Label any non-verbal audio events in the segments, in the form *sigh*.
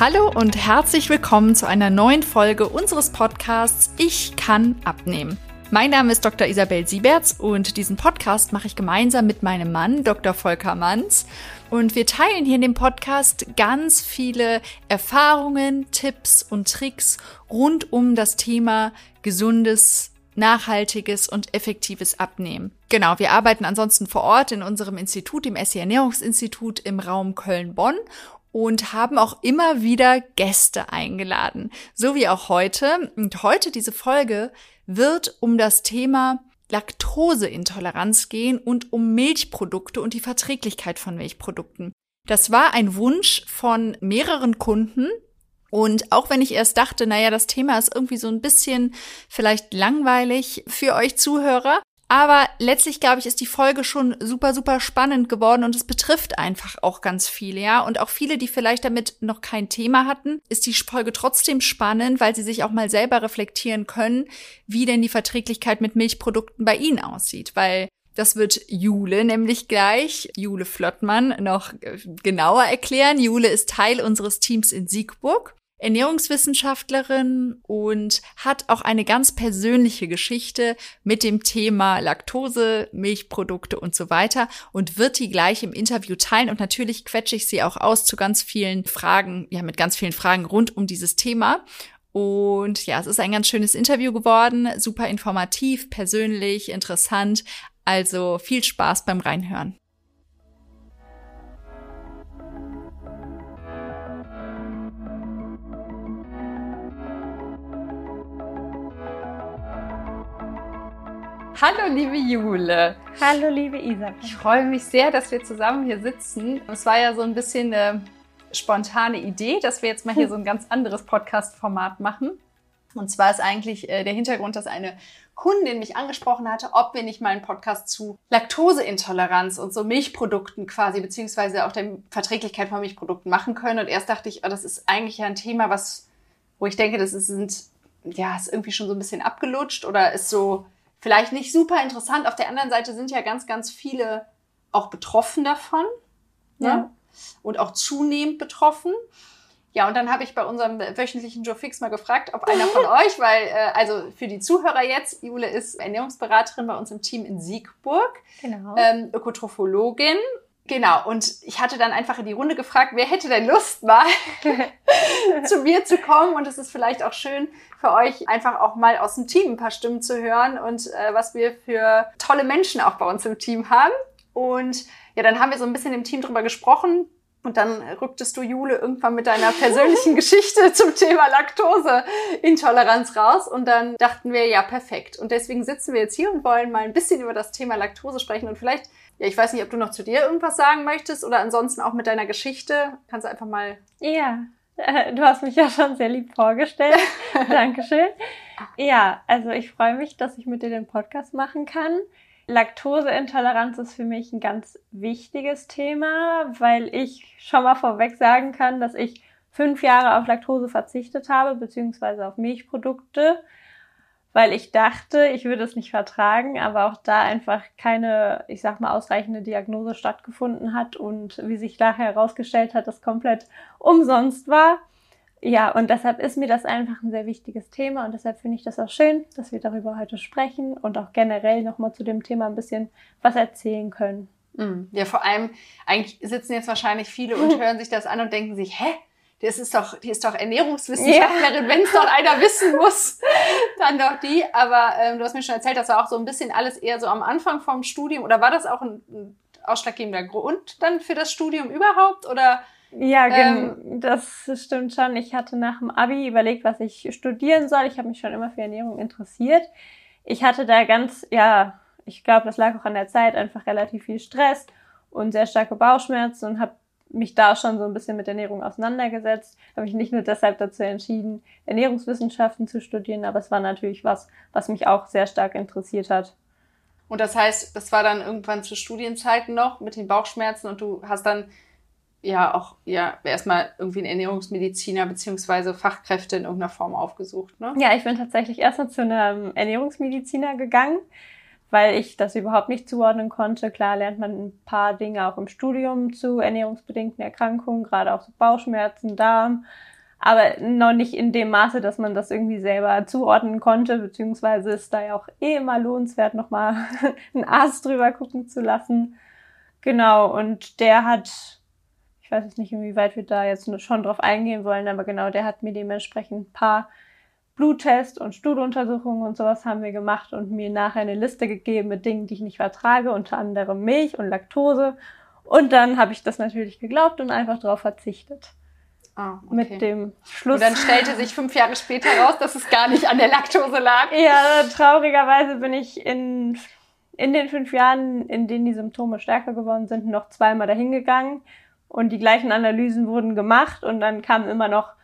Hallo und herzlich willkommen zu einer neuen Folge unseres Podcasts Ich kann abnehmen. Mein Name ist Dr. Isabel Sieberts und diesen Podcast mache ich gemeinsam mit meinem Mann, Dr. Volker Manns. Und wir teilen hier in dem Podcast ganz viele Erfahrungen, Tipps und Tricks rund um das Thema gesundes, nachhaltiges und effektives Abnehmen. Genau, wir arbeiten ansonsten vor Ort in unserem Institut, im SE Ernährungsinstitut im Raum Köln-Bonn und haben auch immer wieder Gäste eingeladen, so wie auch heute. Und heute diese Folge wird um das Thema Laktoseintoleranz gehen und um Milchprodukte und die Verträglichkeit von Milchprodukten. Das war ein Wunsch von mehreren Kunden. Und auch wenn ich erst dachte, naja, das Thema ist irgendwie so ein bisschen vielleicht langweilig für euch Zuhörer, aber letztlich, glaube ich, ist die Folge schon super, super spannend geworden und es betrifft einfach auch ganz viele, ja. Und auch viele, die vielleicht damit noch kein Thema hatten, ist die Folge trotzdem spannend, weil sie sich auch mal selber reflektieren können, wie denn die Verträglichkeit mit Milchprodukten bei ihnen aussieht. Weil das wird Jule nämlich gleich, Jule Flottmann, noch genauer erklären. Jule ist Teil unseres Teams in Siegburg Ernährungswissenschaftlerin und hat auch eine ganz persönliche Geschichte mit dem Thema Laktose, Milchprodukte und so weiter und wird die gleich im Interview teilen. Und natürlich quetsche ich sie auch aus zu ganz vielen Fragen, ja, mit ganz vielen Fragen rund um dieses Thema. Und ja, es ist ein ganz schönes Interview geworden, super informativ, persönlich, interessant. Also viel Spaß beim Reinhören. Hallo, liebe Jule. Hallo, liebe Isabel. Ich freue mich sehr, dass wir zusammen hier sitzen. Es war ja so ein bisschen eine spontane Idee, dass wir jetzt mal hier so ein ganz anderes Podcast-Format machen. Und zwar ist eigentlich äh, der Hintergrund, dass eine Kundin mich angesprochen hatte, ob wir nicht mal einen Podcast zu Laktoseintoleranz und so Milchprodukten quasi, beziehungsweise auch der Verträglichkeit von Milchprodukten machen können. Und erst dachte ich, oh, das ist eigentlich ja ein Thema, was, wo ich denke, das ist, sind, ja, ist irgendwie schon so ein bisschen abgelutscht oder ist so, vielleicht nicht super interessant. Auf der anderen Seite sind ja ganz, ganz viele auch betroffen davon. Ne? Ja. Und auch zunehmend betroffen. Ja, und dann habe ich bei unserem wöchentlichen Joe Fix mal gefragt, ob einer von *laughs* euch, weil, äh, also für die Zuhörer jetzt, Jule ist Ernährungsberaterin bei uns im Team in Siegburg, genau. ähm, Ökotrophologin Genau, und ich hatte dann einfach in die Runde gefragt, wer hätte denn Lust mal *laughs* zu mir zu kommen? Und es ist vielleicht auch schön für euch, einfach auch mal aus dem Team ein paar Stimmen zu hören und äh, was wir für tolle Menschen auch bei uns im Team haben. Und ja, dann haben wir so ein bisschen im Team drüber gesprochen. Und dann rücktest du, Jule, irgendwann mit deiner persönlichen *laughs* Geschichte zum Thema Laktoseintoleranz raus. Und dann dachten wir, ja, perfekt. Und deswegen sitzen wir jetzt hier und wollen mal ein bisschen über das Thema Laktose sprechen und vielleicht ja, ich weiß nicht, ob du noch zu dir irgendwas sagen möchtest oder ansonsten auch mit deiner Geschichte. Kannst du einfach mal. Ja, äh, du hast mich ja schon sehr lieb vorgestellt. *laughs* Dankeschön. Ja, also ich freue mich, dass ich mit dir den Podcast machen kann. Laktoseintoleranz ist für mich ein ganz wichtiges Thema, weil ich schon mal vorweg sagen kann, dass ich fünf Jahre auf Laktose verzichtet habe, beziehungsweise auf Milchprodukte weil ich dachte, ich würde es nicht vertragen, aber auch da einfach keine, ich sag mal, ausreichende Diagnose stattgefunden hat und wie sich nachher herausgestellt hat, das komplett umsonst war. Ja, und deshalb ist mir das einfach ein sehr wichtiges Thema und deshalb finde ich das auch schön, dass wir darüber heute sprechen und auch generell nochmal zu dem Thema ein bisschen was erzählen können. Mm, ja, vor allem, eigentlich sitzen jetzt wahrscheinlich viele und *laughs* hören sich das an und denken sich, hä? Das ist doch, die ist doch Ernährungswissenschaftlerin, ja. wenn es doch *laughs* einer wissen muss, dann doch die. Aber ähm, du hast mir schon erzählt, das war auch so ein bisschen alles eher so am Anfang vom Studium. Oder war das auch ein, ein ausschlaggebender Grund dann für das Studium überhaupt? Oder ja, ähm, das stimmt schon. Ich hatte nach dem Abi überlegt, was ich studieren soll. Ich habe mich schon immer für Ernährung interessiert. Ich hatte da ganz, ja, ich glaube, das lag auch an der Zeit, einfach relativ viel Stress und sehr starke Bauchschmerzen und habe mich da schon so ein bisschen mit Ernährung auseinandergesetzt, habe mich nicht nur deshalb dazu entschieden, Ernährungswissenschaften zu studieren, aber es war natürlich was, was mich auch sehr stark interessiert hat. Und das heißt, das war dann irgendwann zu Studienzeiten noch mit den Bauchschmerzen und du hast dann ja auch ja erstmal irgendwie einen Ernährungsmediziner beziehungsweise Fachkräfte in irgendeiner Form aufgesucht, ne? Ja, ich bin tatsächlich erstmal zu einem Ernährungsmediziner gegangen weil ich das überhaupt nicht zuordnen konnte. Klar lernt man ein paar Dinge auch im Studium zu ernährungsbedingten Erkrankungen, gerade auch so Bauchschmerzen, Darm. aber noch nicht in dem Maße, dass man das irgendwie selber zuordnen konnte, beziehungsweise ist da ja auch eh immer lohnenswert, nochmal *laughs* einen Arzt drüber gucken zu lassen. Genau, und der hat, ich weiß jetzt nicht, inwieweit wir da jetzt schon drauf eingehen wollen, aber genau, der hat mir dementsprechend ein paar Bluttests und Stuhluntersuchungen und sowas haben wir gemacht und mir nachher eine Liste gegeben mit Dingen, die ich nicht vertrage, unter anderem Milch und Laktose. Und dann habe ich das natürlich geglaubt und einfach darauf verzichtet. Ah, okay. Mit dem Schluss. Und dann stellte sich fünf Jahre später raus, dass es gar nicht an der Laktose lag. Ja, traurigerweise bin ich in, in den fünf Jahren, in denen die Symptome stärker geworden sind, noch zweimal dahingegangen. Und die gleichen Analysen wurden gemacht und dann kamen immer noch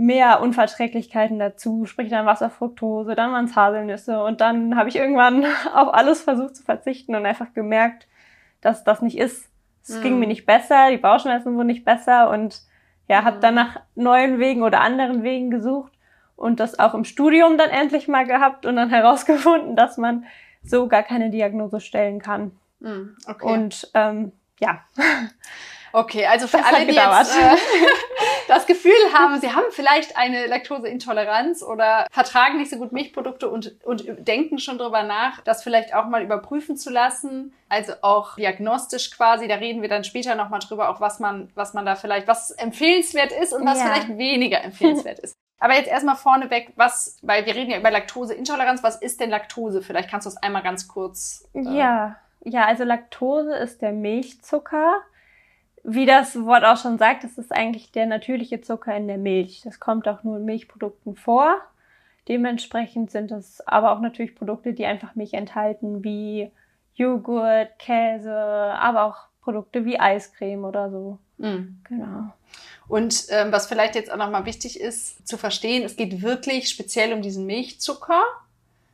mehr Unverträglichkeiten dazu, sprich dann Wasserfructose, dann waren es Haselnüsse und dann habe ich irgendwann *laughs* auf alles versucht zu verzichten und einfach gemerkt, dass das nicht ist. Es mm. ging mir nicht besser, die Bauchschmerzen wurden nicht besser und ja, habe dann nach neuen Wegen oder anderen Wegen gesucht und das auch im Studium dann endlich mal gehabt und dann *laughs* herausgefunden, dass man so gar keine Diagnose stellen kann. Mm, okay. Und ähm, ja. *laughs* Okay, also für das alle, die jetzt äh, *laughs* das Gefühl haben, sie haben vielleicht eine Laktoseintoleranz oder vertragen nicht so gut Milchprodukte und, und denken schon drüber nach, das vielleicht auch mal überprüfen zu lassen. Also auch diagnostisch quasi, da reden wir dann später nochmal drüber, auch was man, was man da vielleicht, was empfehlenswert ist und was ja. vielleicht weniger empfehlenswert ist. Aber jetzt erstmal vorneweg, was, weil wir reden ja über Laktoseintoleranz, was ist denn Laktose? Vielleicht kannst du es einmal ganz kurz. Äh ja, ja, also Laktose ist der Milchzucker wie das Wort auch schon sagt, das ist eigentlich der natürliche Zucker in der Milch. Das kommt auch nur in Milchprodukten vor. Dementsprechend sind es aber auch natürlich Produkte, die einfach Milch enthalten, wie Joghurt, Käse, aber auch Produkte wie Eiscreme oder so. Mhm. Genau. Und ähm, was vielleicht jetzt auch nochmal wichtig ist zu verstehen, es geht wirklich speziell um diesen Milchzucker.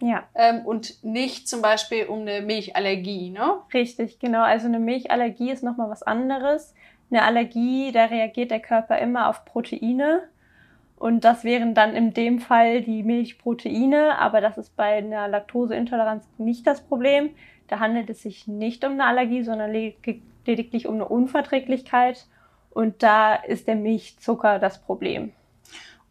Ja. Ähm, und nicht zum Beispiel um eine Milchallergie, ne? Richtig, genau. Also eine Milchallergie ist nochmal was anderes. Eine Allergie, da reagiert der Körper immer auf Proteine. Und das wären dann in dem Fall die Milchproteine, aber das ist bei einer Laktoseintoleranz nicht das Problem. Da handelt es sich nicht um eine Allergie, sondern lediglich um eine Unverträglichkeit. Und da ist der Milchzucker das Problem.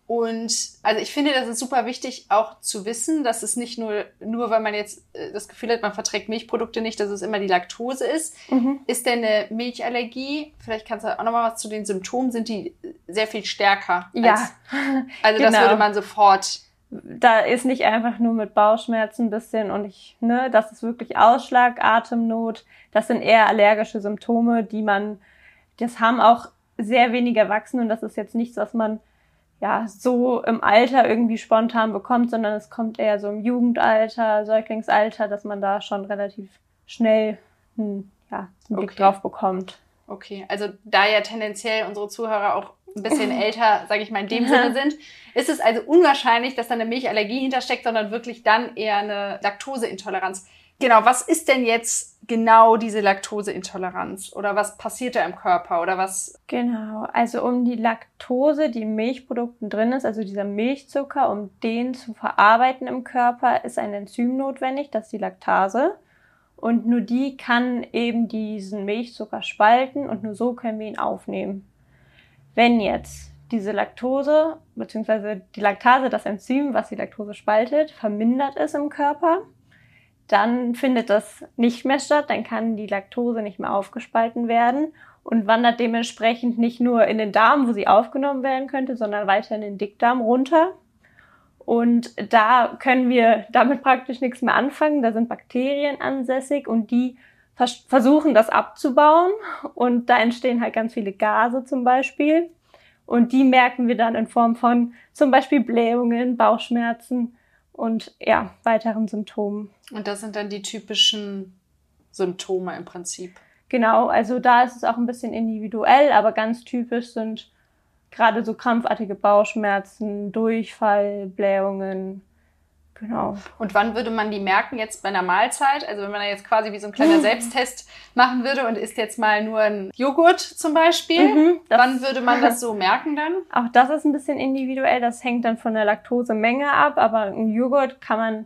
Und also ich finde, das ist super wichtig auch zu wissen, dass es nicht nur, nur weil man jetzt äh, das Gefühl hat, man verträgt Milchprodukte nicht, dass es immer die Laktose ist. Mhm. Ist denn eine Milchallergie, vielleicht kannst du auch nochmal was zu den Symptomen, sind die sehr viel stärker? Ja. Als, also genau. das würde man sofort. Da ist nicht einfach nur mit Bauchschmerzen ein bisschen und ich, ne, das ist wirklich Ausschlag, Atemnot. Das sind eher allergische Symptome, die man, das haben auch sehr wenig Erwachsene und das ist jetzt nichts, was man ja, so im Alter irgendwie spontan bekommt, sondern es kommt eher so im Jugendalter, Säuglingsalter, dass man da schon relativ schnell hm, ja, einen Blick okay. drauf bekommt. Okay, also da ja tendenziell unsere Zuhörer auch ein bisschen *laughs* älter, sage ich mal, in dem Sinne sind, ist es also unwahrscheinlich, dass da eine Milchallergie hintersteckt, sondern wirklich dann eher eine Laktoseintoleranz. Genau, was ist denn jetzt genau diese Laktoseintoleranz? Oder was passiert da im Körper? Oder was? Genau, also um die Laktose, die in Milchprodukten drin ist, also dieser Milchzucker, um den zu verarbeiten im Körper, ist ein Enzym notwendig, das ist die Laktase. Und nur die kann eben diesen Milchzucker spalten und nur so können wir ihn aufnehmen. Wenn jetzt diese Laktose, beziehungsweise die Laktase, das Enzym, was die Laktose spaltet, vermindert ist im Körper, dann findet das nicht mehr statt, dann kann die Laktose nicht mehr aufgespalten werden und wandert dementsprechend nicht nur in den Darm, wo sie aufgenommen werden könnte, sondern weiter in den Dickdarm runter. Und da können wir damit praktisch nichts mehr anfangen. Da sind Bakterien ansässig und die vers versuchen das abzubauen. Und da entstehen halt ganz viele Gase zum Beispiel. Und die merken wir dann in Form von zum Beispiel Blähungen, Bauchschmerzen und ja, weiteren Symptomen. Und das sind dann die typischen Symptome im Prinzip. Genau, also da ist es auch ein bisschen individuell, aber ganz typisch sind gerade so krampfartige Bauchschmerzen, Durchfall, Blähungen, Genau. Und wann würde man die merken jetzt bei einer Mahlzeit? Also wenn man da jetzt quasi wie so ein kleiner Selbsttest machen würde und isst jetzt mal nur ein Joghurt zum Beispiel, mhm, wann würde man das so merken dann? *laughs* Auch das ist ein bisschen individuell. Das hängt dann von der Laktosemenge ab. Aber ein Joghurt kann man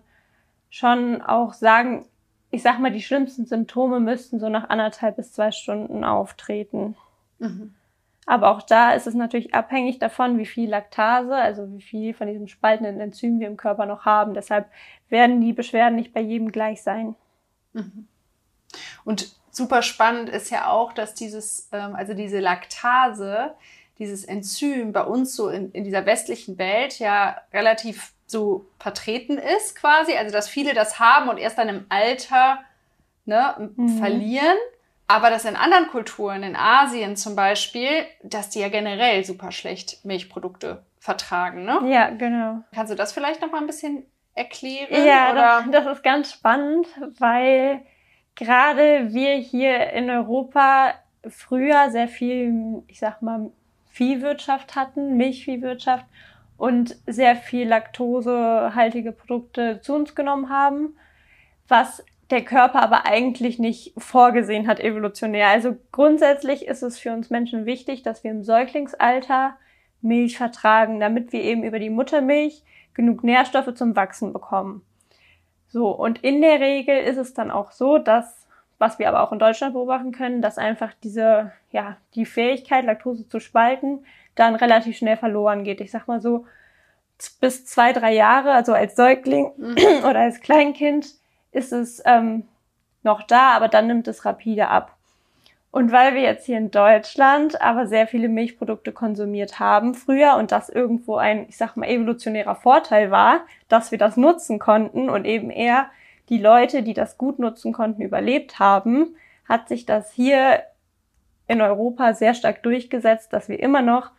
schon auch sagen, ich sag mal, die schlimmsten Symptome müssten so nach anderthalb bis zwei Stunden auftreten. Mhm. Aber auch da ist es natürlich abhängig davon, wie viel Laktase, also wie viel von diesem spaltenden Enzym wir im Körper noch haben. Deshalb werden die Beschwerden nicht bei jedem gleich sein. Mhm. Und super spannend ist ja auch, dass dieses, ähm, also diese Laktase, dieses Enzym bei uns so in, in dieser westlichen Welt ja relativ so vertreten ist quasi. Also dass viele das haben und erst dann im Alter ne, mhm. verlieren. Aber dass in anderen Kulturen, in Asien zum Beispiel, dass die ja generell super schlecht Milchprodukte vertragen, ne? Ja, genau. Kannst du das vielleicht noch mal ein bisschen erklären? Ja, oder? Das, das ist ganz spannend, weil gerade wir hier in Europa früher sehr viel, ich sag mal, Viehwirtschaft hatten, Milchviehwirtschaft und sehr viel laktosehaltige Produkte zu uns genommen haben, was der Körper aber eigentlich nicht vorgesehen hat evolutionär. Also grundsätzlich ist es für uns Menschen wichtig, dass wir im Säuglingsalter Milch vertragen, damit wir eben über die Muttermilch genug Nährstoffe zum Wachsen bekommen. So, und in der Regel ist es dann auch so, dass, was wir aber auch in Deutschland beobachten können, dass einfach diese, ja, die Fähigkeit, Laktose zu spalten, dann relativ schnell verloren geht. Ich sag mal so, bis zwei, drei Jahre, also als Säugling mhm. *clears throat* oder als Kleinkind, ist es ähm, noch da, aber dann nimmt es rapide ab. Und weil wir jetzt hier in Deutschland aber sehr viele Milchprodukte konsumiert haben früher und das irgendwo ein, ich sag mal, evolutionärer Vorteil war, dass wir das nutzen konnten und eben eher die Leute, die das gut nutzen konnten, überlebt haben, hat sich das hier in Europa sehr stark durchgesetzt, dass wir immer noch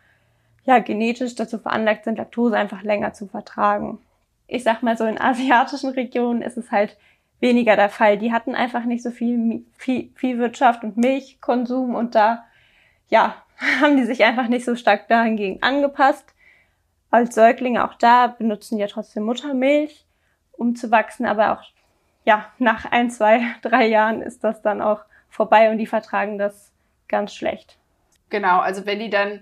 ja genetisch dazu veranlagt sind, Laktose einfach länger zu vertragen. Ich sag mal so, in asiatischen Regionen ist es halt weniger der Fall. Die hatten einfach nicht so viel Viehwirtschaft und Milchkonsum und da, ja, *laughs* haben die sich einfach nicht so stark dahingegen angepasst. Als Säuglinge auch da benutzen ja trotzdem Muttermilch, um zu wachsen, aber auch, ja, nach ein, zwei, *laughs* drei Jahren ist das dann auch vorbei und die vertragen das ganz schlecht. Genau, also wenn die dann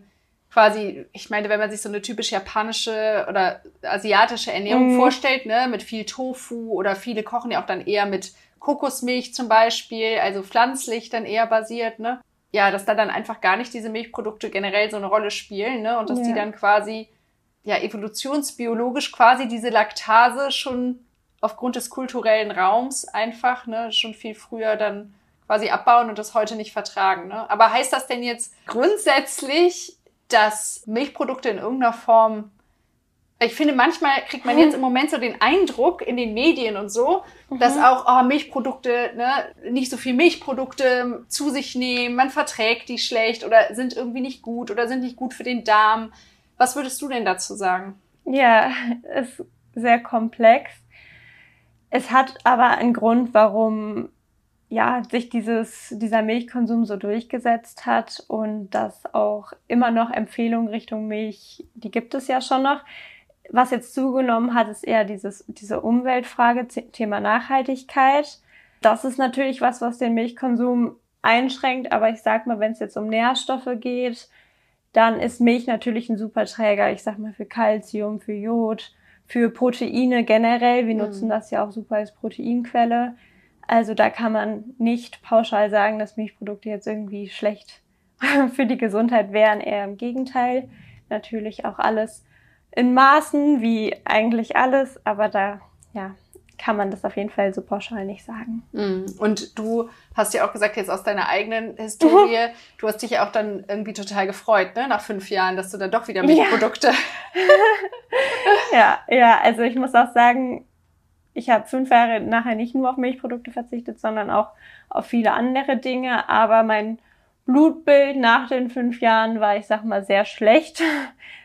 quasi, ich meine, wenn man sich so eine typisch japanische oder asiatische Ernährung mm. vorstellt, ne, mit viel Tofu oder viele kochen ja auch dann eher mit Kokosmilch zum Beispiel, also pflanzlich dann eher basiert, ne? Ja, dass da dann einfach gar nicht diese Milchprodukte generell so eine Rolle spielen, ne? Und dass ja. die dann quasi, ja, evolutionsbiologisch quasi diese Laktase schon aufgrund des kulturellen Raums einfach, ne, schon viel früher dann quasi abbauen und das heute nicht vertragen. Ne? Aber heißt das denn jetzt grundsätzlich, dass Milchprodukte in irgendeiner Form ich finde, manchmal kriegt man jetzt im Moment so den Eindruck in den Medien und so, mhm. dass auch oh, Milchprodukte, ne, nicht so viel Milchprodukte zu sich nehmen, man verträgt die schlecht oder sind irgendwie nicht gut oder sind nicht gut für den Darm. Was würdest du denn dazu sagen? Ja, ist sehr komplex. Es hat aber einen Grund, warum ja, sich dieses, dieser Milchkonsum so durchgesetzt hat und dass auch immer noch Empfehlungen Richtung Milch, die gibt es ja schon noch. Was jetzt zugenommen hat, ist eher dieses, diese Umweltfrage, Thema Nachhaltigkeit. Das ist natürlich was, was den Milchkonsum einschränkt, aber ich sag mal, wenn es jetzt um Nährstoffe geht, dann ist Milch natürlich ein super Träger. Ich sag mal für Kalzium, für Jod, für Proteine generell. Wir mhm. nutzen das ja auch super als Proteinquelle. Also da kann man nicht pauschal sagen, dass Milchprodukte jetzt irgendwie schlecht *laughs* für die Gesundheit wären. Eher im Gegenteil. Natürlich auch alles in Maßen, wie eigentlich alles, aber da, ja, kann man das auf jeden Fall so pauschal nicht sagen. Mm. Und du hast ja auch gesagt, jetzt aus deiner eigenen Historie, du hast dich ja auch dann irgendwie total gefreut, ne, nach fünf Jahren, dass du dann doch wieder Milchprodukte. Ja, *laughs* ja, ja, also ich muss auch sagen, ich habe fünf Jahre nachher nicht nur auf Milchprodukte verzichtet, sondern auch auf viele andere Dinge. Aber mein Blutbild nach den fünf Jahren war, ich sag mal, sehr schlecht. *laughs*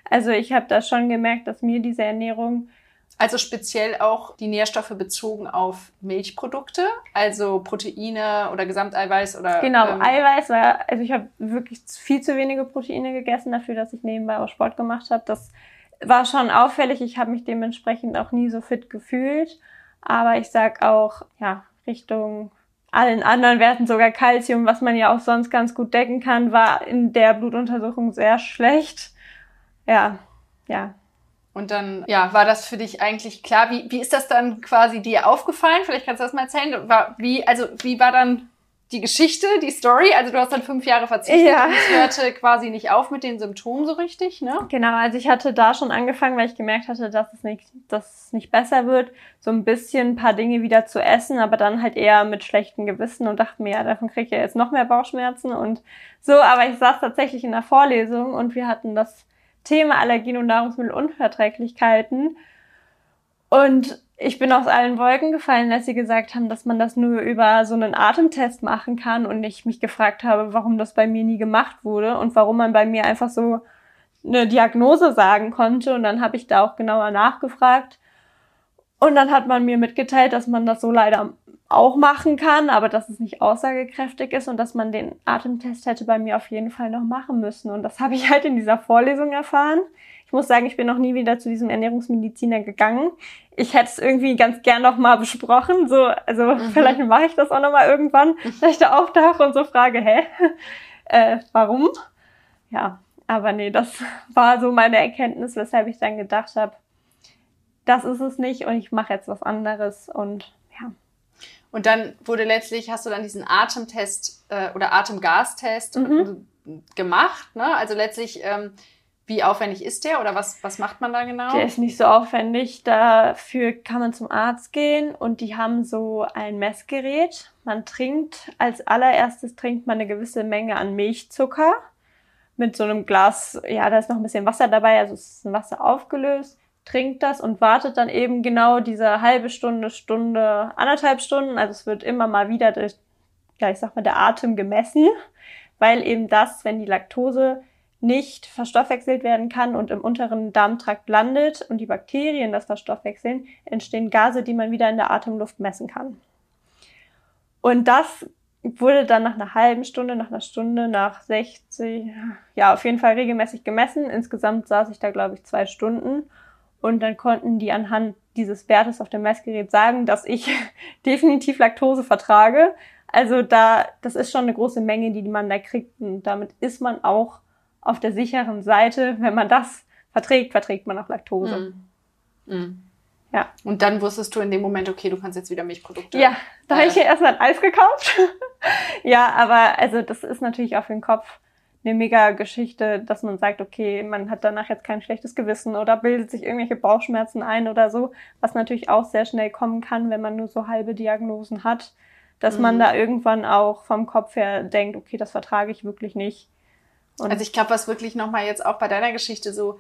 Also ich habe da schon gemerkt, dass mir diese Ernährung also speziell auch die Nährstoffe bezogen auf Milchprodukte, also Proteine oder Gesamteiweiß oder. Genau, ähm, Eiweiß war, also ich habe wirklich viel zu wenige Proteine gegessen dafür, dass ich nebenbei auch Sport gemacht habe. Das war schon auffällig. Ich habe mich dementsprechend auch nie so fit gefühlt. Aber ich sag auch, ja, Richtung allen anderen Werten, sogar Calcium, was man ja auch sonst ganz gut decken kann, war in der Blutuntersuchung sehr schlecht. Ja, ja. Und dann, ja, war das für dich eigentlich klar? Wie, wie ist das dann quasi dir aufgefallen? Vielleicht kannst du das mal erzählen. War, wie, also, wie war dann die Geschichte, die Story. Also du hast dann fünf Jahre verzichtet ja. und es hörte quasi nicht auf mit den Symptomen so richtig, ne? Genau, also ich hatte da schon angefangen, weil ich gemerkt hatte, dass es nicht, dass es nicht besser wird, so ein bisschen ein paar Dinge wieder zu essen, aber dann halt eher mit schlechtem Gewissen und dachte mir, ja, davon kriege ich ja jetzt noch mehr Bauchschmerzen und so. Aber ich saß tatsächlich in der Vorlesung und wir hatten das Thema Allergien und Nahrungsmittelunverträglichkeiten. Und ich bin aus allen Wolken gefallen, dass sie gesagt haben, dass man das nur über so einen Atemtest machen kann und ich mich gefragt habe, warum das bei mir nie gemacht wurde und warum man bei mir einfach so eine Diagnose sagen konnte. Und dann habe ich da auch genauer nachgefragt. Und dann hat man mir mitgeteilt, dass man das so leider auch machen kann, aber dass es nicht aussagekräftig ist und dass man den Atemtest hätte bei mir auf jeden Fall noch machen müssen. Und das habe ich halt in dieser Vorlesung erfahren. Ich muss sagen, ich bin noch nie wieder zu diesem Ernährungsmediziner gegangen. Ich hätte es irgendwie ganz gern noch mal besprochen. So, also mhm. vielleicht mache ich das auch noch mal irgendwann, *laughs* dass ich da auftauche und so frage, hä, *laughs* äh, warum? Ja, aber nee, das *laughs* war so meine Erkenntnis, weshalb ich dann gedacht habe, das ist es nicht und ich mache jetzt was anderes und ja. Und dann wurde letztlich, hast du dann diesen Atemtest äh, oder Atemgastest mhm. gemacht, ne? Also letztlich, ähm, wie aufwendig ist der oder was, was macht man da genau? Der ist nicht so aufwendig. Dafür kann man zum Arzt gehen und die haben so ein Messgerät. Man trinkt, als allererstes trinkt man eine gewisse Menge an Milchzucker mit so einem Glas, ja, da ist noch ein bisschen Wasser dabei, also es ist ein Wasser aufgelöst trinkt das und wartet dann eben genau diese halbe Stunde, Stunde, anderthalb Stunden. Also es wird immer mal wieder, durch, ja, ich sag mal, der Atem gemessen, weil eben das, wenn die Laktose nicht verstoffwechselt werden kann und im unteren Darmtrakt landet und die Bakterien das verstoffwechseln, entstehen Gase, die man wieder in der Atemluft messen kann. Und das wurde dann nach einer halben Stunde, nach einer Stunde, nach 60, ja, auf jeden Fall regelmäßig gemessen. Insgesamt saß ich da, glaube ich, zwei Stunden und dann konnten die anhand dieses Wertes auf dem Messgerät sagen, dass ich *laughs* definitiv Laktose vertrage. Also da, das ist schon eine große Menge, die man da kriegt. Und damit ist man auch auf der sicheren Seite. Wenn man das verträgt, verträgt man auch Laktose. Mm. Mm. Ja. Und dann wusstest du in dem Moment, okay, du kannst jetzt wieder Milchprodukte. Ja, da äh, habe ich ja erstmal ein Eis gekauft. *laughs* ja, aber also das ist natürlich auch für den Kopf eine mega Geschichte, dass man sagt, okay, man hat danach jetzt kein schlechtes Gewissen oder bildet sich irgendwelche Bauchschmerzen ein oder so, was natürlich auch sehr schnell kommen kann, wenn man nur so halbe Diagnosen hat, dass mhm. man da irgendwann auch vom Kopf her denkt, okay, das vertrage ich wirklich nicht. Und also ich glaube, was wirklich nochmal jetzt auch bei deiner Geschichte so,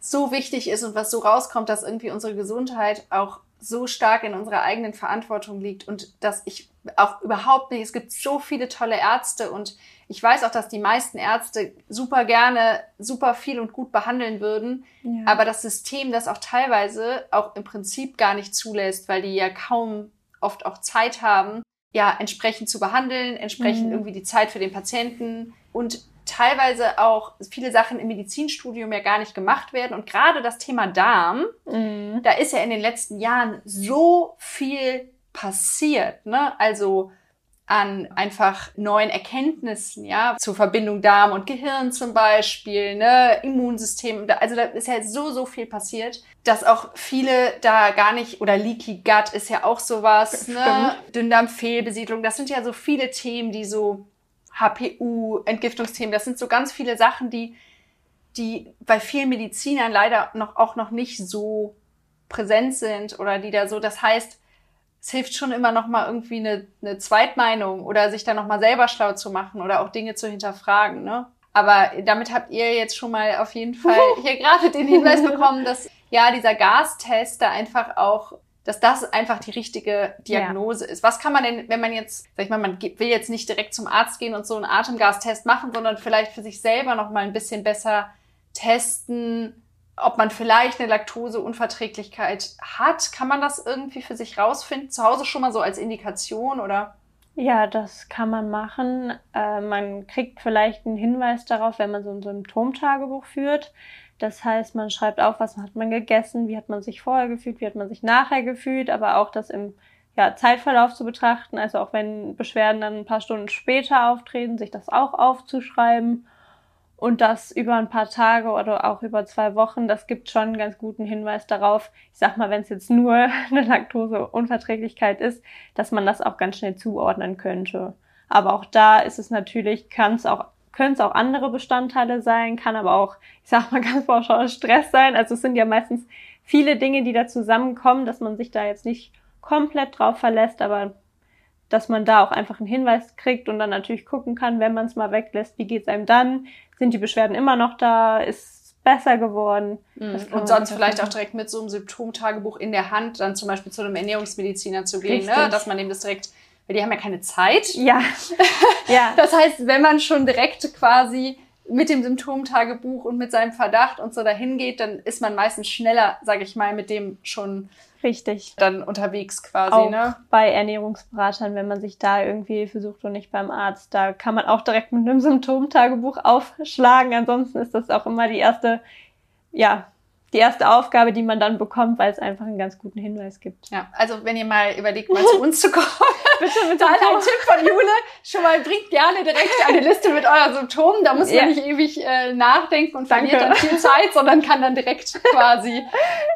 so wichtig ist und was so rauskommt, dass irgendwie unsere Gesundheit auch so stark in unserer eigenen Verantwortung liegt und dass ich auch überhaupt nicht, es gibt so viele tolle Ärzte und ich weiß auch, dass die meisten Ärzte super gerne, super viel und gut behandeln würden, ja. aber das System das auch teilweise auch im Prinzip gar nicht zulässt, weil die ja kaum oft auch Zeit haben, ja, entsprechend zu behandeln, entsprechend mhm. irgendwie die Zeit für den Patienten und teilweise auch viele Sachen im Medizinstudium ja gar nicht gemacht werden. Und gerade das Thema Darm, mhm. da ist ja in den letzten Jahren so viel passiert. Ne? Also an einfach neuen Erkenntnissen, ja, zur Verbindung Darm und Gehirn zum Beispiel, ne, Immunsystem. Also da ist ja so, so viel passiert, dass auch viele da gar nicht, oder Leaky Gut ist ja auch sowas, ne, Dünndarmfehlbesiedlung, das sind ja so viele Themen, die so HPU, Entgiftungsthemen, das sind so ganz viele Sachen, die, die bei vielen Medizinern leider noch, auch noch nicht so präsent sind oder die da so, das heißt, es hilft schon immer noch mal irgendwie eine, eine Zweitmeinung oder sich da noch mal selber schlau zu machen oder auch Dinge zu hinterfragen. Ne? Aber damit habt ihr jetzt schon mal auf jeden Fall *laughs* hier gerade den Hinweis bekommen, dass ja dieser Gastest da einfach auch dass das einfach die richtige Diagnose ja. ist. Was kann man denn, wenn man jetzt, sag ich mal, man will jetzt nicht direkt zum Arzt gehen und so einen Atemgastest machen, sondern vielleicht für sich selber noch mal ein bisschen besser testen, ob man vielleicht eine Laktoseunverträglichkeit hat. Kann man das irgendwie für sich rausfinden? Zu Hause schon mal so als Indikation oder? Ja, das kann man machen. Äh, man kriegt vielleicht einen Hinweis darauf, wenn man so ein Symptomtagebuch führt. Das heißt, man schreibt auf, was hat man gegessen, wie hat man sich vorher gefühlt, wie hat man sich nachher gefühlt, aber auch das im ja, Zeitverlauf zu betrachten, also auch wenn Beschwerden dann ein paar Stunden später auftreten, sich das auch aufzuschreiben und das über ein paar Tage oder auch über zwei Wochen, das gibt schon einen ganz guten Hinweis darauf. Ich sag mal, wenn es jetzt nur *laughs* eine Laktoseunverträglichkeit ist, dass man das auch ganz schnell zuordnen könnte. Aber auch da ist es natürlich, kann es auch können es auch andere Bestandteile sein, kann aber auch, ich sag mal *laughs* ganz pauschal, Stress sein. Also es sind ja meistens viele Dinge, die da zusammenkommen, dass man sich da jetzt nicht komplett drauf verlässt, aber dass man da auch einfach einen Hinweis kriegt und dann natürlich gucken kann, wenn man es mal weglässt, wie geht's einem dann? Sind die Beschwerden immer noch da? Ist besser geworden? Mhm. Und sonst vielleicht auch direkt mit so einem Symptomtagebuch in der Hand dann zum Beispiel zu einem Ernährungsmediziner zu gehen, ne? dass man dem das direkt weil die haben ja keine Zeit. Ja. ja. *laughs* Das heißt, wenn man schon direkt quasi mit dem Symptomtagebuch und mit seinem Verdacht und so dahin geht, dann ist man meistens schneller, sage ich mal, mit dem schon richtig dann unterwegs quasi. Auch ne? bei Ernährungsberatern, wenn man sich da irgendwie Hilfe sucht und nicht beim Arzt, da kann man auch direkt mit einem Symptomtagebuch aufschlagen. Ansonsten ist das auch immer die erste, ja, die erste Aufgabe, die man dann bekommt, weil es einfach einen ganz guten Hinweis gibt. Ja, also wenn ihr mal überlegt, mal zu uns zu kommen, *laughs* *laughs* bitte mit dann ein Tipp von Jule, schon mal bringt gerne direkt eine Liste mit euren Symptomen. Da muss man ja. nicht ewig äh, nachdenken und Danke. verliert dann viel Zeit, sondern kann dann direkt quasi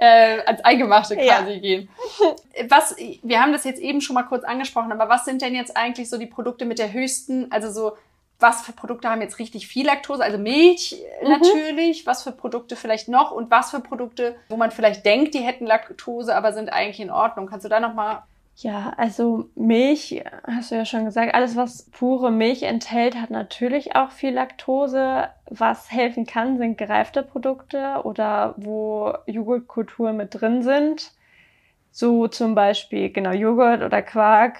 äh, ans Eingemachte quasi ja. gehen. Was, wir haben das jetzt eben schon mal kurz angesprochen, aber was sind denn jetzt eigentlich so die Produkte mit der höchsten, also so was für Produkte haben jetzt richtig viel Laktose, also Milch mhm. natürlich, was für Produkte vielleicht noch und was für Produkte, wo man vielleicht denkt, die hätten Laktose, aber sind eigentlich in Ordnung. Kannst du da noch mal ja, also Milch, hast du ja schon gesagt, alles, was pure Milch enthält, hat natürlich auch viel Laktose. Was helfen kann, sind gereifte Produkte oder wo Joghurtkulturen mit drin sind. So zum Beispiel, genau, Joghurt oder Quark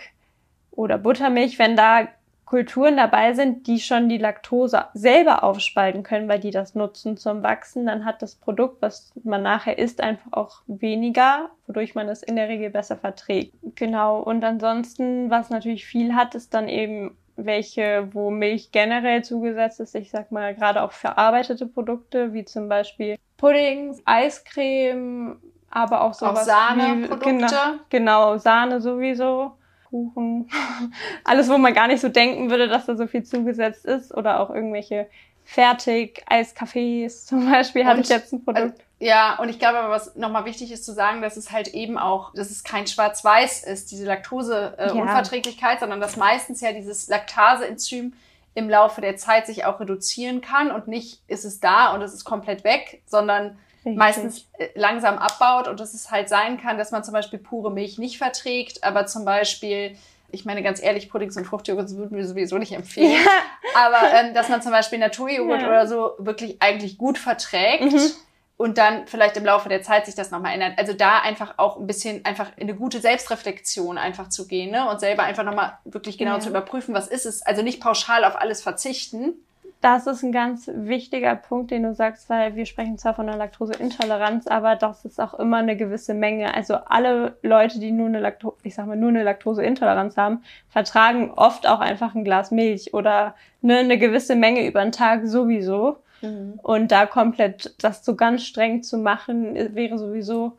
oder Buttermilch. Wenn da Kulturen dabei sind, die schon die Laktose selber aufspalten können, weil die das nutzen zum Wachsen, dann hat das Produkt, was man nachher isst, einfach auch weniger, wodurch man es in der Regel besser verträgt. Genau. Und ansonsten, was natürlich viel hat, ist dann eben welche, wo Milch generell zugesetzt ist. Ich sag mal, gerade auch verarbeitete Produkte, wie zum Beispiel Puddings, Eiscreme, aber auch sowas auch Sahneprodukte. Genau, genau, Sahne sowieso. Kuchen, *laughs* alles, wo man gar nicht so denken würde, dass da so viel zugesetzt ist oder auch irgendwelche fertig Eiskaffees *laughs* zum Beispiel hatte ich jetzt ein Produkt. Also, ja, und ich glaube aber, was nochmal wichtig ist zu sagen, dass es halt eben auch, dass es kein Schwarz-Weiß ist, diese Laktoseunverträglichkeit, äh, ja. sondern dass meistens ja dieses Laktaseenzym im Laufe der Zeit sich auch reduzieren kann und nicht ist es da und es ist komplett weg, sondern Richtig. meistens äh, langsam abbaut und dass es halt sein kann, dass man zum Beispiel pure Milch nicht verträgt, aber zum Beispiel ich meine ganz ehrlich, Puddings und Fruchtjoghurt würden wir sowieso nicht empfehlen. Ja. Aber ähm, dass man zum Beispiel Naturjoghurt ja. oder so wirklich eigentlich gut verträgt mhm. und dann vielleicht im Laufe der Zeit sich das nochmal ändert. Also da einfach auch ein bisschen einfach in eine gute Selbstreflexion einfach zu gehen ne? und selber einfach nochmal wirklich genau ja. zu überprüfen, was ist es. Also nicht pauschal auf alles verzichten, das ist ein ganz wichtiger Punkt, den du sagst, weil wir sprechen zwar von einer Laktoseintoleranz, aber das ist auch immer eine gewisse Menge. Also alle Leute, die nur eine Lakto ich sag mal nur eine Laktoseintoleranz haben, vertragen oft auch einfach ein Glas Milch oder ne, eine gewisse Menge über den Tag sowieso. Mhm. Und da komplett das so ganz streng zu machen, wäre sowieso,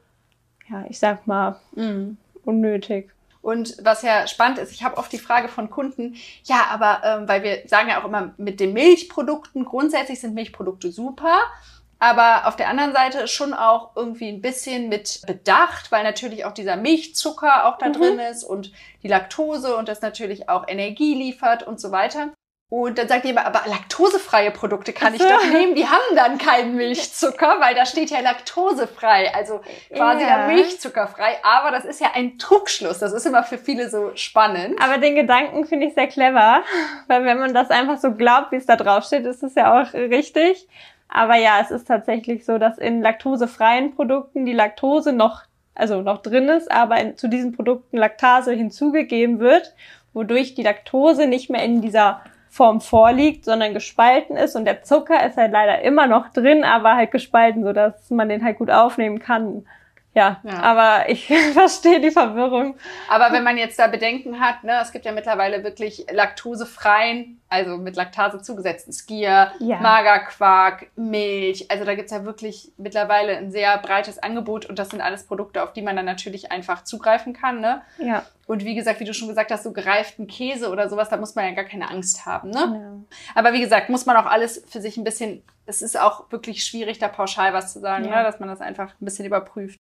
ja, ich sag mal, mhm. unnötig. Und was ja spannend ist, ich habe oft die Frage von Kunden, ja, aber ähm, weil wir sagen ja auch immer, mit den Milchprodukten, grundsätzlich sind Milchprodukte super, aber auf der anderen Seite schon auch irgendwie ein bisschen mit Bedacht, weil natürlich auch dieser Milchzucker auch da mhm. drin ist und die Laktose und das natürlich auch Energie liefert und so weiter. Und dann sagt jemand, aber laktosefreie Produkte kann ich doch nehmen, die haben dann keinen Milchzucker, weil da steht ja laktosefrei, also quasi ja. Milchzuckerfrei. Aber das ist ja ein Trugschluss, das ist immer für viele so spannend. Aber den Gedanken finde ich sehr clever, weil wenn man das einfach so glaubt, wie es da drauf steht, ist es ja auch richtig. Aber ja, es ist tatsächlich so, dass in laktosefreien Produkten die Laktose noch, also noch drin ist, aber in, zu diesen Produkten Laktase hinzugegeben wird, wodurch die Laktose nicht mehr in dieser Form vorliegt, sondern gespalten ist und der Zucker ist halt leider immer noch drin, aber halt gespalten, so dass man den halt gut aufnehmen kann. Ja, ja, aber ich *laughs* verstehe die Verwirrung. Aber wenn man jetzt da Bedenken hat, ne, es gibt ja mittlerweile wirklich laktosefreien, also mit Laktase zugesetzten Skier, ja. Magerquark, Milch. Also da gibt's ja wirklich mittlerweile ein sehr breites Angebot und das sind alles Produkte, auf die man dann natürlich einfach zugreifen kann. Ne? Ja. Und wie gesagt, wie du schon gesagt hast, so gereiften Käse oder sowas, da muss man ja gar keine Angst haben. Ne? Ja. Aber wie gesagt, muss man auch alles für sich ein bisschen, es ist auch wirklich schwierig, da pauschal was zu sagen, ja. ne? dass man das einfach ein bisschen überprüft.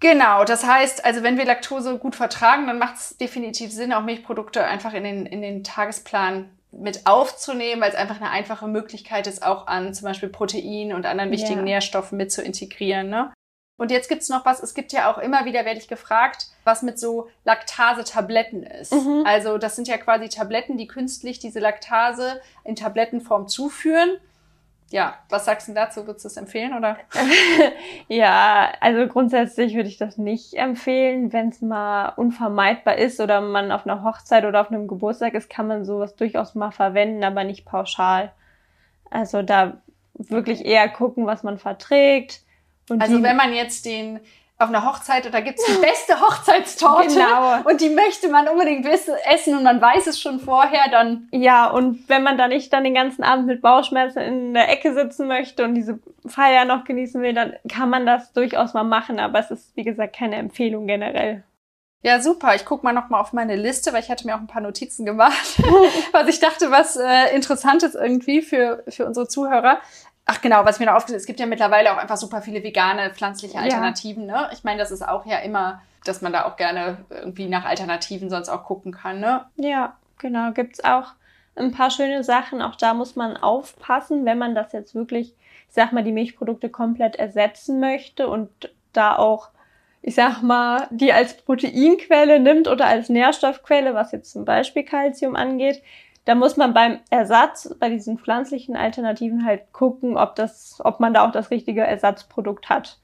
Genau, das heißt, also wenn wir Laktose gut vertragen, dann macht es definitiv Sinn, auch Milchprodukte einfach in den, in den Tagesplan mit aufzunehmen, weil es einfach eine einfache Möglichkeit ist, auch an zum Beispiel Protein und anderen wichtigen ja. Nährstoffen mit zu integrieren. Ne? Und jetzt gibt's noch was, es gibt ja auch immer wieder, werde ich gefragt, was mit so Laktase-Tabletten ist. Mhm. Also das sind ja quasi Tabletten, die künstlich diese Laktase in Tablettenform zuführen ja, was sagst du dazu? Würdest du es empfehlen oder? *laughs* ja, also grundsätzlich würde ich das nicht empfehlen. Wenn es mal unvermeidbar ist oder man auf einer Hochzeit oder auf einem Geburtstag ist, kann man sowas durchaus mal verwenden, aber nicht pauschal. Also da wirklich eher gucken, was man verträgt. also wenn man jetzt den auf einer Hochzeit oder gibt's die beste *laughs* Hochzeitstorte genau. und die möchte man unbedingt essen und man weiß es schon vorher, dann. Ja, und wenn man da nicht dann den ganzen Abend mit Bauchschmerzen in der Ecke sitzen möchte und diese Feier noch genießen will, dann kann man das durchaus mal machen, aber es ist, wie gesagt, keine Empfehlung generell. Ja, super. Ich guck mal noch mal auf meine Liste, weil ich hatte mir auch ein paar Notizen gemacht, *laughs* was ich dachte, was äh, interessant ist irgendwie für, für unsere Zuhörer. Ach genau, was mir noch aufgesehen ist, es gibt ja mittlerweile auch einfach super viele vegane, pflanzliche Alternativen. Ja. Ne? Ich meine, das ist auch ja immer, dass man da auch gerne irgendwie nach Alternativen sonst auch gucken kann. Ne? Ja, genau. Gibt's auch ein paar schöne Sachen. Auch da muss man aufpassen, wenn man das jetzt wirklich, ich sag mal, die Milchprodukte komplett ersetzen möchte und da auch, ich sag mal, die als Proteinquelle nimmt oder als Nährstoffquelle, was jetzt zum Beispiel Kalzium angeht, da muss man beim Ersatz, bei diesen pflanzlichen Alternativen halt gucken, ob das, ob man da auch das richtige Ersatzprodukt hat.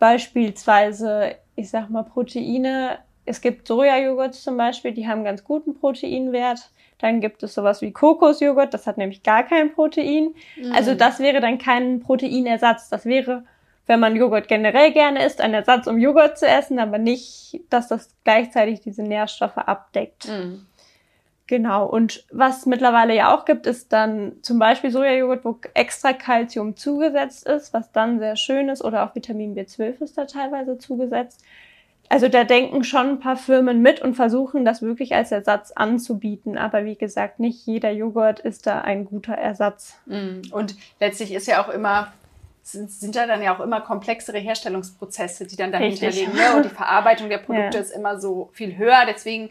Beispielsweise, ich sag mal, Proteine. Es gibt Sojajoghurt zum Beispiel, die haben ganz guten Proteinwert. Dann gibt es sowas wie Kokosjoghurt, das hat nämlich gar kein Protein. Mhm. Also das wäre dann kein Proteinersatz. Das wäre, wenn man Joghurt generell gerne isst, ein Ersatz, um Joghurt zu essen, aber nicht, dass das gleichzeitig diese Nährstoffe abdeckt. Mhm. Genau. Und was mittlerweile ja auch gibt, ist dann zum Beispiel Sojajoghurt, wo extra Kalzium zugesetzt ist, was dann sehr schön ist, oder auch Vitamin B12 ist da teilweise zugesetzt. Also da denken schon ein paar Firmen mit und versuchen das wirklich als Ersatz anzubieten. Aber wie gesagt, nicht jeder Joghurt ist da ein guter Ersatz. Mm. Und letztlich ist ja auch immer, sind, sind da dann ja auch immer komplexere Herstellungsprozesse, die dann dahinter liegen. Ne? Und die Verarbeitung der *laughs* Produkte ja. ist immer so viel höher. Deswegen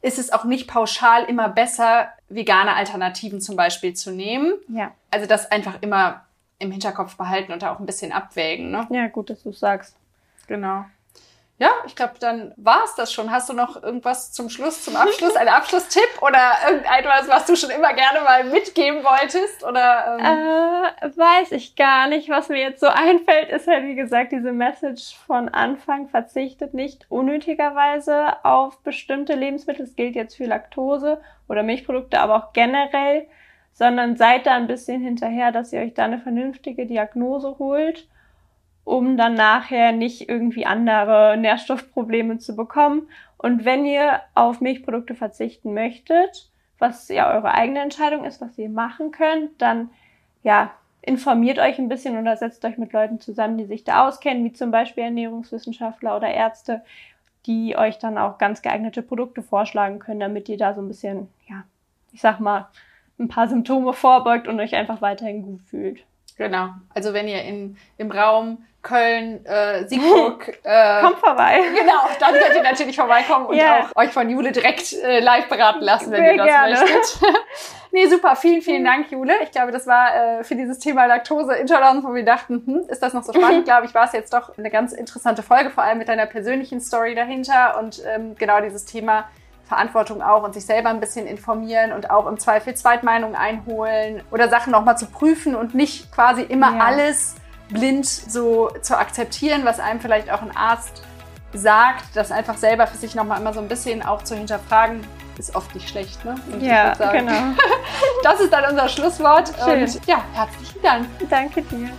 ist es auch nicht pauschal immer besser, vegane Alternativen zum Beispiel zu nehmen. Ja. Also das einfach immer im Hinterkopf behalten und da auch ein bisschen abwägen. Ne? Ja, gut, dass du sagst. Genau. Ja, ich glaube, dann war es das schon. Hast du noch irgendwas zum Schluss, zum Abschluss, einen Abschlusstipp oder irgendetwas, was du schon immer gerne mal mitgeben wolltest? Oder, ähm? äh, weiß ich gar nicht. Was mir jetzt so *laughs* einfällt, ist halt, wie gesagt, diese Message von Anfang, verzichtet nicht unnötigerweise auf bestimmte Lebensmittel. Das gilt jetzt für Laktose oder Milchprodukte, aber auch generell, sondern seid da ein bisschen hinterher, dass ihr euch da eine vernünftige Diagnose holt um dann nachher nicht irgendwie andere Nährstoffprobleme zu bekommen. Und wenn ihr auf Milchprodukte verzichten möchtet, was ja eure eigene Entscheidung ist, was ihr machen könnt, dann ja, informiert euch ein bisschen oder setzt euch mit Leuten zusammen, die sich da auskennen, wie zum Beispiel Ernährungswissenschaftler oder Ärzte, die euch dann auch ganz geeignete Produkte vorschlagen können, damit ihr da so ein bisschen, ja, ich sag mal, ein paar Symptome vorbeugt und euch einfach weiterhin gut fühlt. Genau. Also wenn ihr in, im Raum Köln, äh, Siegburg. *laughs* Äh, Kommt vorbei. Genau, dann könnt ihr natürlich vorbeikommen und yeah. auch euch von Jule direkt äh, live beraten lassen, wenn Sehr ihr das gerne. möchtet. *laughs* nee, super. Vielen, vielen Dank, Jule. Ich glaube, das war äh, für dieses Thema Laktoseintoleranz, wo wir dachten, hm, ist das noch so spannend? *laughs* glaube ich, war es jetzt doch eine ganz interessante Folge, vor allem mit deiner persönlichen Story dahinter und ähm, genau dieses Thema Verantwortung auch und sich selber ein bisschen informieren und auch im Zweifel Zweitmeinungen einholen oder Sachen nochmal zu prüfen und nicht quasi immer ja. alles blind so zu akzeptieren, was einem vielleicht auch ein Arzt sagt, das einfach selber für sich nochmal immer so ein bisschen auch zu hinterfragen, ist oft nicht schlecht. Ne? Und ja, genau. *laughs* das ist dann unser Schlusswort. Schön. Und ja, herzlichen Dank. Danke dir.